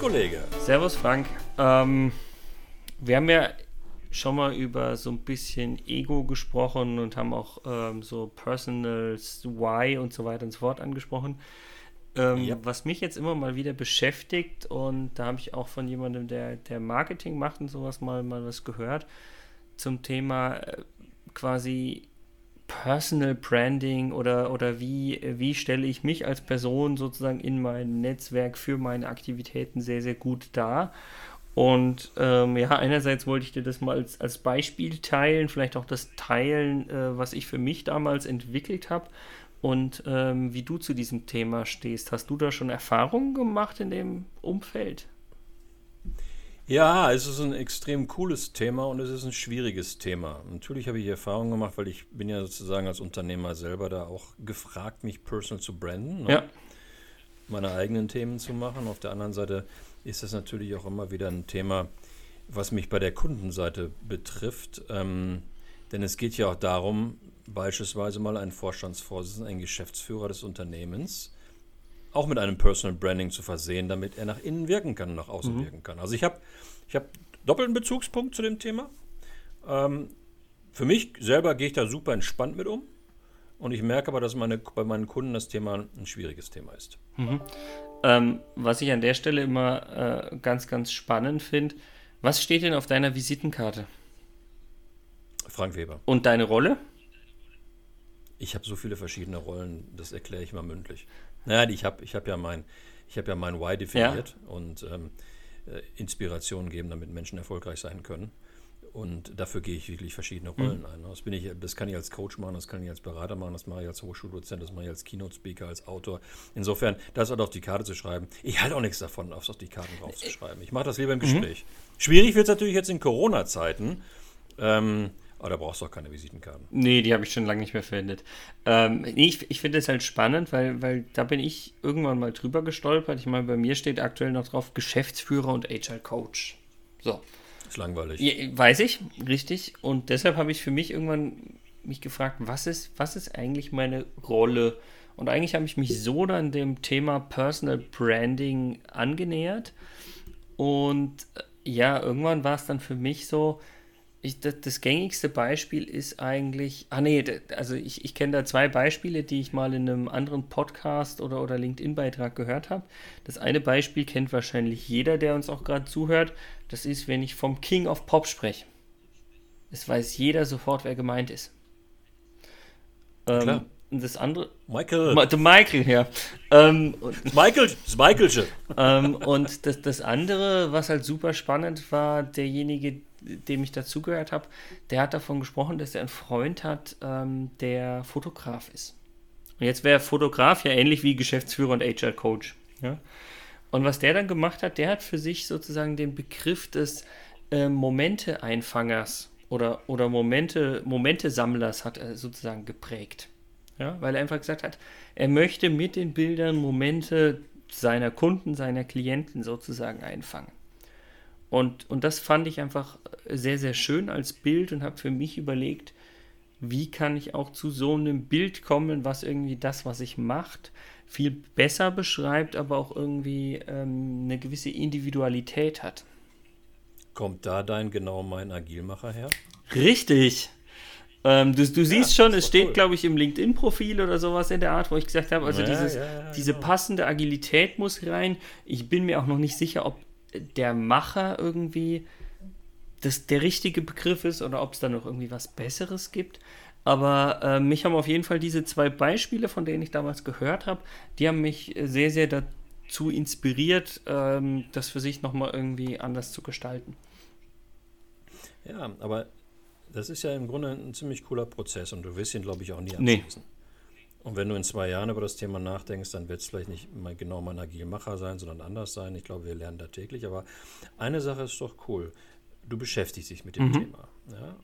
Kollege? Servus, Frank. Ähm, wir haben ja schon mal über so ein bisschen Ego gesprochen und haben auch ähm, so Personals, Why und so weiter und so fort angesprochen. Ähm, ja. Was mich jetzt immer mal wieder beschäftigt und da habe ich auch von jemandem, der, der Marketing macht und sowas mal, mal was gehört zum Thema äh, quasi Personal Branding oder, oder wie, wie stelle ich mich als Person sozusagen in meinem Netzwerk für meine Aktivitäten sehr, sehr gut dar. Und ähm, ja, einerseits wollte ich dir das mal als, als Beispiel teilen, vielleicht auch das teilen, äh, was ich für mich damals entwickelt habe und ähm, wie du zu diesem Thema stehst. Hast du da schon Erfahrungen gemacht in dem Umfeld? Ja, es ist ein extrem cooles Thema und es ist ein schwieriges Thema. Natürlich habe ich Erfahrungen gemacht, weil ich bin ja sozusagen als Unternehmer selber da auch gefragt, mich personal zu branden. Ne? Ja. Meine eigenen Themen zu machen. Auf der anderen Seite ist das natürlich auch immer wieder ein Thema, was mich bei der Kundenseite betrifft. Ähm, denn es geht ja auch darum, beispielsweise mal einen Vorstandsvorsitzenden, einen Geschäftsführer des Unternehmens, auch mit einem Personal Branding zu versehen, damit er nach innen wirken kann und nach außen mhm. wirken kann. Also ich habe ich hab doppelten Bezugspunkt zu dem Thema. Ähm, für mich selber gehe ich da super entspannt mit um. Und ich merke aber, dass meine, bei meinen Kunden das Thema ein schwieriges Thema ist. Mhm. Ähm, was ich an der Stelle immer äh, ganz, ganz spannend finde, was steht denn auf deiner Visitenkarte? Frank Weber. Und deine Rolle? Ich habe so viele verschiedene Rollen, das erkläre ich mal mündlich. Naja, ich habe ich hab ja mein, ich habe ja mein Why definiert ja. und ähm, äh, Inspiration geben, damit Menschen erfolgreich sein können. Und dafür gehe ich wirklich verschiedene mhm. Rollen mhm. ein. Das, bin ich, das kann ich als Coach machen, das kann ich als Berater machen, das mache ich als Hochschuldozent, das mache ich als Keynote-Speaker, als Autor. Insofern, das halt auf die Karte zu schreiben. Ich halte auch nichts davon, auf die Karten draufzuschreiben. Ich mache das lieber im mhm. Gespräch. Mhm. Schwierig wird es natürlich jetzt in Corona-Zeiten. Ähm, aber da brauchst du auch keine Visitenkarten. Nee, die habe ich schon lange nicht mehr verwendet. Ähm, nee, ich, ich finde es halt spannend, weil, weil da bin ich irgendwann mal drüber gestolpert. Ich meine, bei mir steht aktuell noch drauf Geschäftsführer und HR-Coach. So. Ist langweilig. Ja, weiß ich, richtig. Und deshalb habe ich für mich irgendwann mich gefragt, was ist, was ist eigentlich meine Rolle? Und eigentlich habe ich mich so dann dem Thema Personal Branding angenähert. Und äh, ja, irgendwann war es dann für mich so, ich, das, das, gängigste Beispiel ist eigentlich, ah nee, also ich, ich kenne da zwei Beispiele, die ich mal in einem anderen Podcast oder, oder LinkedIn-Beitrag gehört habe. Das eine Beispiel kennt wahrscheinlich jeder, der uns auch gerade zuhört. Das ist, wenn ich vom King of Pop spreche. Es weiß jeder sofort, wer gemeint ist. Ähm, Klar. Und das andere. Michael. Ma, Michael, ja. Ähm, das Michael, das Michaelsche. Ähm, und das, das andere, was halt super spannend war, derjenige, dem ich dazugehört habe, der hat davon gesprochen, dass er einen Freund hat, ähm, der Fotograf ist. Und jetzt wäre Fotograf ja ähnlich wie Geschäftsführer und HR-Coach. Ja? Und was der dann gemacht hat, der hat für sich sozusagen den Begriff des äh, Momente-Einfangers oder, oder Momente, Momente-Sammlers hat er sozusagen geprägt. Ja? Weil er einfach gesagt hat, er möchte mit den Bildern Momente seiner Kunden, seiner Klienten sozusagen einfangen. Und, und das fand ich einfach sehr, sehr schön als Bild und habe für mich überlegt, wie kann ich auch zu so einem Bild kommen, was irgendwie das, was ich macht, viel besser beschreibt, aber auch irgendwie ähm, eine gewisse Individualität hat. Kommt da dein genau mein Agilmacher her? Richtig. Ähm, du, du siehst ja, schon, es steht, cool. glaube ich, im LinkedIn-Profil oder sowas in der Art, wo ich gesagt habe, also ja, dieses, ja, diese genau. passende Agilität muss rein. Ich bin mir auch noch nicht sicher, ob der Macher irgendwie das der richtige Begriff ist oder ob es da noch irgendwie was Besseres gibt. Aber äh, mich haben auf jeden Fall diese zwei Beispiele, von denen ich damals gehört habe, die haben mich sehr, sehr dazu inspiriert, ähm, das für sich nochmal irgendwie anders zu gestalten. Ja, aber das ist ja im Grunde ein ziemlich cooler Prozess und du wirst ihn, glaube ich, auch nie abschließen. Nee. Und wenn du in zwei Jahren über das Thema nachdenkst, dann wird es vielleicht nicht mal genau mein Agilmacher sein, sondern anders sein. Ich glaube, wir lernen da täglich. Aber eine Sache ist doch cool. Du beschäftigst dich mit dem mhm. Thema. Ja?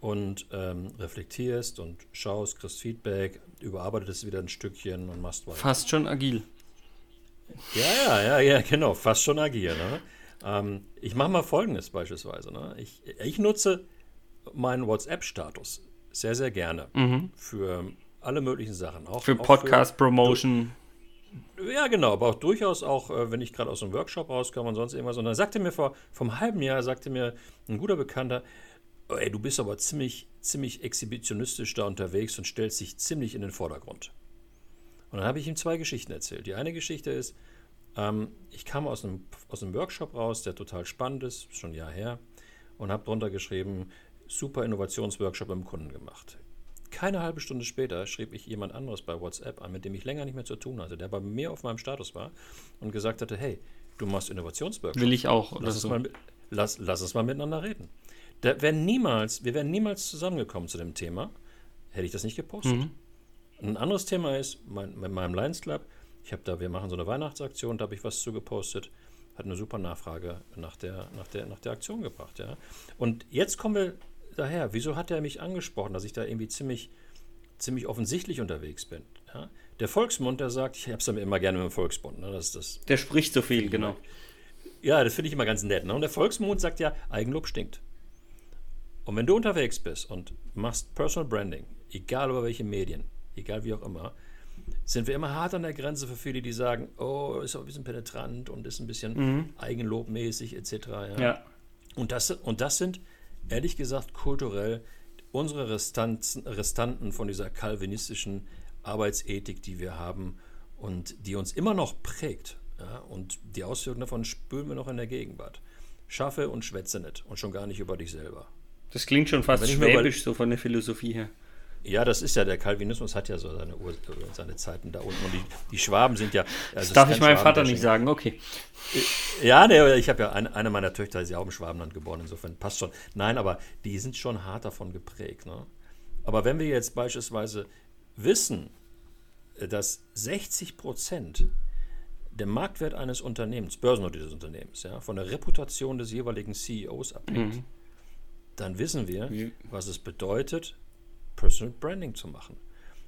Und ähm, reflektierst und schaust, kriegst Feedback, überarbeitest es wieder ein Stückchen und machst weiter. Fast schon agil. Ja, ja, ja, ja, genau. Fast schon agil. Ne? Ähm, ich mache mal Folgendes beispielsweise. Ne? Ich, ich nutze meinen WhatsApp-Status sehr, sehr gerne mhm. für alle möglichen Sachen. Auch, für Podcast-Promotion. Ja, genau, aber auch durchaus auch, äh, wenn ich gerade aus einem Workshop rauskomme und sonst irgendwas. Und dann sagte mir vor vom halben Jahr, sagte mir ein guter Bekannter, oh, ey, du bist aber ziemlich, ziemlich exhibitionistisch da unterwegs und stellst dich ziemlich in den Vordergrund. Und dann habe ich ihm zwei Geschichten erzählt. Die eine Geschichte ist, ähm, ich kam aus einem, aus einem Workshop raus, der total spannend ist, schon ein Jahr her, und habe drunter geschrieben, super Innovationsworkshop im Kunden gemacht. Keine halbe Stunde später schrieb ich jemand anderes bei WhatsApp an, mit dem ich länger nicht mehr zu tun hatte, der bei mir auf meinem Status war und gesagt hatte, hey, du machst Innovationsworkshop. Will ich auch. Lass, so. mal, lass, lass uns mal miteinander reden. Da wär niemals, wir wären niemals zusammengekommen zu dem Thema, hätte ich das nicht gepostet. Mhm. Ein anderes Thema ist, mein, mit meinem Lions Club, ich habe da, wir machen so eine Weihnachtsaktion, da habe ich was zu gepostet, hat eine super Nachfrage nach der, nach der, nach der Aktion gebracht, ja. Und jetzt kommen wir daher, wieso hat er mich angesprochen, dass ich da irgendwie ziemlich, ziemlich offensichtlich unterwegs bin? Ja? Der Volksmund, der sagt, ich habe es immer gerne mit dem Volksmund. Ne? Das, das der spricht so viel, genau. Ja, das finde ich immer ganz nett. Ne? Und der Volksmund sagt ja, Eigenlob stinkt. Und wenn du unterwegs bist und machst Personal Branding, egal über welche Medien, egal wie auch immer, sind wir immer hart an der Grenze für viele, die sagen, oh, ist auch ein bisschen penetrant und ist ein bisschen mhm. eigenlobmäßig etc. Ja. ja. Und, das, und das sind ehrlich gesagt kulturell unsere Restanzen, Restanten von dieser kalvinistischen Arbeitsethik, die wir haben und die uns immer noch prägt. Ja, und die Auswirkungen davon spüren wir noch in der Gegenwart. Schaffe und schwätze nicht und schon gar nicht über dich selber. Das klingt schon fast schwäbisch, so von der Philosophie her. Ja, das ist ja, der Calvinismus hat ja so seine, Ur seine Zeiten da unten. Und die, die Schwaben sind ja. Also das darf ich meinem Vater nicht sagen, okay. Ja, nee, ich habe ja eine, eine meiner Töchter ist ja auch im Schwabenland geboren, insofern passt schon. Nein, aber die sind schon hart davon geprägt. Ne? Aber wenn wir jetzt beispielsweise wissen, dass 60 Prozent der Marktwert eines Unternehmens, börsennotiertes Unternehmens, ja, von der Reputation des jeweiligen CEOs abhängt, mhm. dann wissen wir, was es bedeutet, Personal Branding zu machen.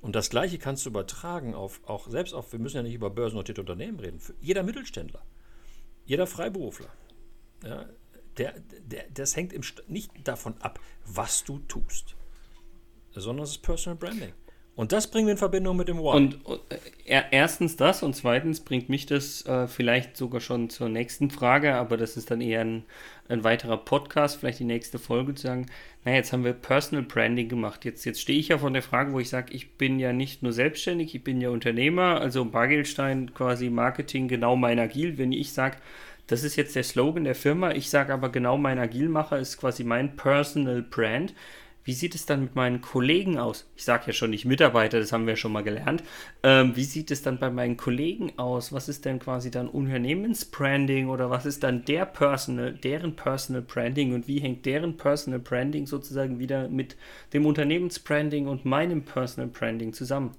Und das Gleiche kannst du übertragen auf, auch selbst auf, wir müssen ja nicht über börsennotierte Unternehmen reden, für jeder Mittelständler, jeder Freiberufler. Ja, der, der, das hängt im, nicht davon ab, was du tust, sondern es ist Personal Branding. Und das bringen wir in Verbindung mit dem Why. Und, äh, erstens das und zweitens bringt mich das äh, vielleicht sogar schon zur nächsten Frage, aber das ist dann eher ein, ein weiterer Podcast, vielleicht die nächste Folge zu sagen, naja, jetzt haben wir Personal Branding gemacht. Jetzt, jetzt stehe ich ja von der Frage, wo ich sage, ich bin ja nicht nur selbstständig, ich bin ja Unternehmer, also Bargeldstein quasi Marketing genau mein Agil. Wenn ich sage, das ist jetzt der Slogan der Firma, ich sage aber genau mein Agilmacher ist quasi mein Personal Brand wie sieht es dann mit meinen Kollegen aus? Ich sage ja schon nicht Mitarbeiter, das haben wir schon mal gelernt. Ähm, wie sieht es dann bei meinen Kollegen aus? Was ist denn quasi dann Unternehmensbranding oder was ist dann der Personal, deren Personal Branding und wie hängt deren Personal Branding sozusagen wieder mit dem Unternehmensbranding und meinem Personal Branding zusammen?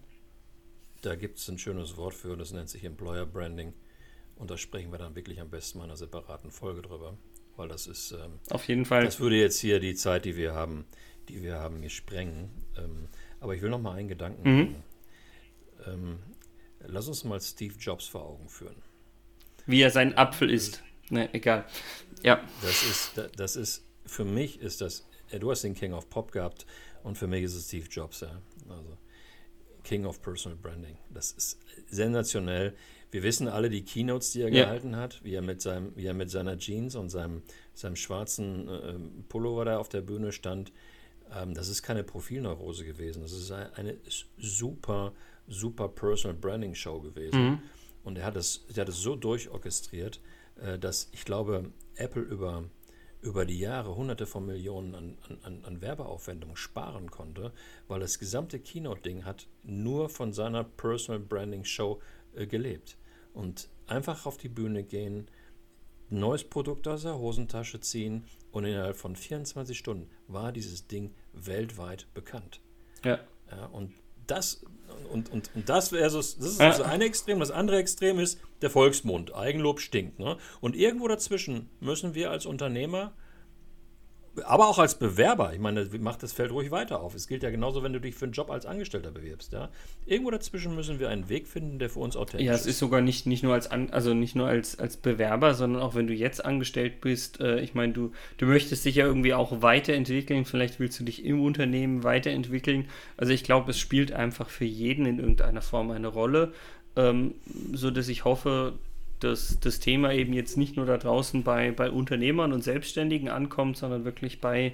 Da gibt es ein schönes Wort für, das nennt sich Employer Branding. Und da sprechen wir dann wirklich am besten mal in einer separaten Folge drüber. Weil das ist. Ähm, Auf jeden Fall. Das würde jetzt hier die Zeit, die wir haben, die wir haben, hier sprengen. Ähm, aber ich will noch mal einen Gedanken mhm. ähm, lass uns mal Steve Jobs vor Augen führen. Wie er seinen Apfel isst. Ne, egal. Ja. Das ist, das ist, für mich ist das, du hast den King of Pop gehabt und für mich ist es Steve Jobs, ja. Also King of Personal Branding. Das ist sensationell. Wir wissen alle die Keynotes, die er ja. gehalten hat, wie er mit seinem, wie er mit seiner Jeans und seinem, seinem schwarzen äh, Pullover da auf der Bühne stand. Ähm, das ist keine Profilneurose gewesen. Das ist eine super, super Personal Branding Show gewesen. Mhm. Und er hat es, er hat es so durchorchestriert, äh, dass ich glaube, Apple über, über die Jahre hunderte von Millionen an, an, an Werbeaufwendungen sparen konnte, weil das gesamte Keynote-Ding hat nur von seiner Personal Branding Show äh, gelebt. Und einfach auf die Bühne gehen, ein neues Produkt aus der Hosentasche ziehen und innerhalb von 24 Stunden war dieses Ding weltweit bekannt. Ja. ja und das und, und, und das wäre so, das ist das eine Extrem. Das andere Extrem ist der Volksmund. Eigenlob stinkt. Ne? Und irgendwo dazwischen müssen wir als Unternehmer aber auch als Bewerber, ich meine, macht das Feld ruhig weiter auf. Es gilt ja genauso, wenn du dich für einen Job als Angestellter bewirbst. Ja? Irgendwo dazwischen müssen wir einen Weg finden, der für uns authentisch ist. Ja, es ist sogar nicht, nicht nur als An also nicht nur als, als Bewerber, sondern auch wenn du jetzt angestellt bist. Äh, ich meine, du, du möchtest dich ja irgendwie auch weiterentwickeln. Vielleicht willst du dich im Unternehmen weiterentwickeln. Also ich glaube, es spielt einfach für jeden in irgendeiner Form eine Rolle. ähm, so dass ich hoffe, dass das Thema eben jetzt nicht nur da draußen bei, bei Unternehmern und Selbstständigen ankommt, sondern wirklich bei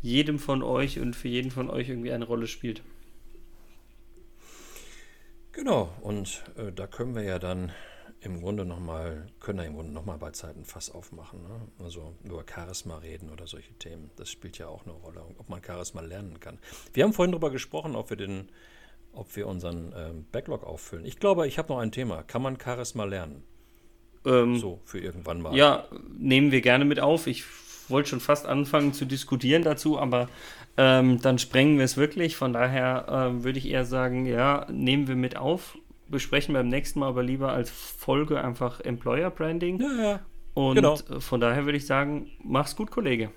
jedem von euch und für jeden von euch irgendwie eine Rolle spielt. Genau, und äh, da können wir ja dann im Grunde nochmal, können wir im Grunde nochmal bei Zeiten Fass aufmachen. Ne? Also über Charisma reden oder solche Themen. Das spielt ja auch eine Rolle, ob man Charisma lernen kann. Wir haben vorhin darüber gesprochen, ob wir den, ob wir unseren ähm, Backlog auffüllen. Ich glaube, ich habe noch ein Thema. Kann man Charisma lernen? Ähm, so, für irgendwann mal. Ja, nehmen wir gerne mit auf. Ich wollte schon fast anfangen zu diskutieren dazu, aber ähm, dann sprengen wir es wirklich. Von daher ähm, würde ich eher sagen, ja, nehmen wir mit auf, besprechen beim nächsten Mal aber lieber als Folge einfach Employer Branding. Ja, ja. Und genau. von daher würde ich sagen, mach's gut, Kollege.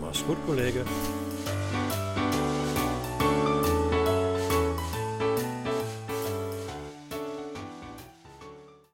Mach's gut, Kollege.